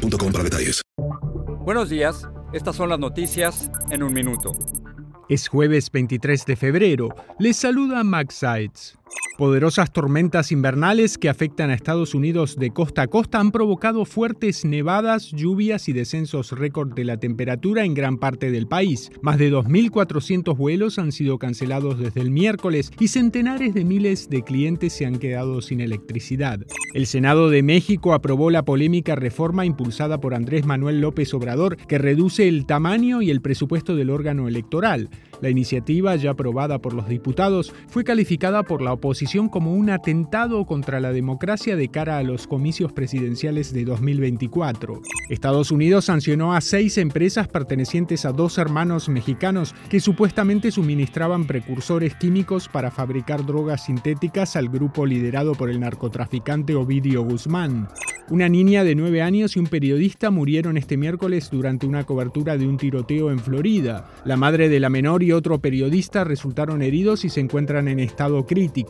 boostmobile.com para detalles. Buenos días, estas son las noticias en un minuto. Es jueves 23 de febrero. Les saluda Max Sides. Poderosas tormentas invernales que afectan a Estados Unidos de costa a costa han provocado fuertes nevadas, lluvias y descensos récord de la temperatura en gran parte del país. Más de 2.400 vuelos han sido cancelados desde el miércoles y centenares de miles de clientes se han quedado sin electricidad. El Senado de México aprobó la polémica reforma impulsada por Andrés Manuel López Obrador que reduce el tamaño y el presupuesto del órgano electoral. La iniciativa, ya aprobada por los diputados, fue calificada por la oposición como un atentado contra la democracia de cara a los comicios presidenciales de 2024. Estados Unidos sancionó a seis empresas pertenecientes a dos hermanos mexicanos que supuestamente suministraban precursores químicos para fabricar drogas sintéticas al grupo liderado por el narcotraficante Ovidio Guzmán. Una niña de nueve años y un periodista murieron este miércoles durante una cobertura de un tiroteo en Florida. La madre de la menor y otro periodista resultaron heridos y se encuentran en estado crítico.